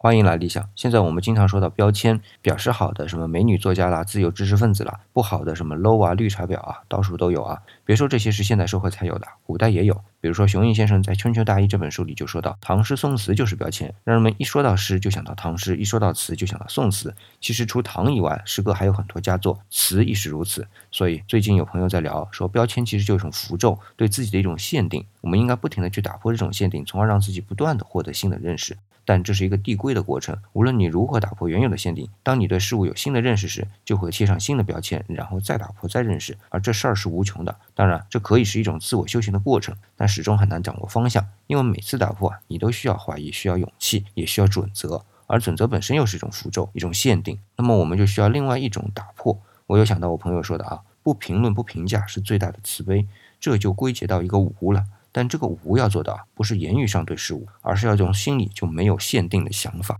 欢迎来理想。现在我们经常说到标签，表示好的什么美女作家啦、自由知识分子啦，不好的什么 low 啊、绿茶婊啊，到处都有啊。别说这些是现代社会才有的，古代也有。比如说熊毅先生在《春秋大义》这本书里就说到，唐诗宋词就是标签，让人们一说到诗就想到唐诗，一说到词就想到宋词。其实除唐以外，诗歌还有很多佳作，词亦是如此。所以最近有朋友在聊，说标签其实就是一种符咒，对自己的一种限定。我们应该不停的去打破这种限定，从而让自己不断的获得新的认识。但这是一个递归的过程，无论你如何打破原有的限定，当你对事物有新的认识时，就会贴上新的标签，然后再打破再认识，而这事儿是无穷的。当然，这可以是一种自我修行的过程，但始终很难掌握方向，因为每次打破啊，你都需要怀疑，需要勇气，也需要准则，而准则本身又是一种符咒，一种限定。那么我们就需要另外一种打破。我又想到我朋友说的啊，不评论不评价是最大的慈悲，这就归结到一个无了。但这个无要做到，不是言语上对事物，而是要从心里就没有限定的想法。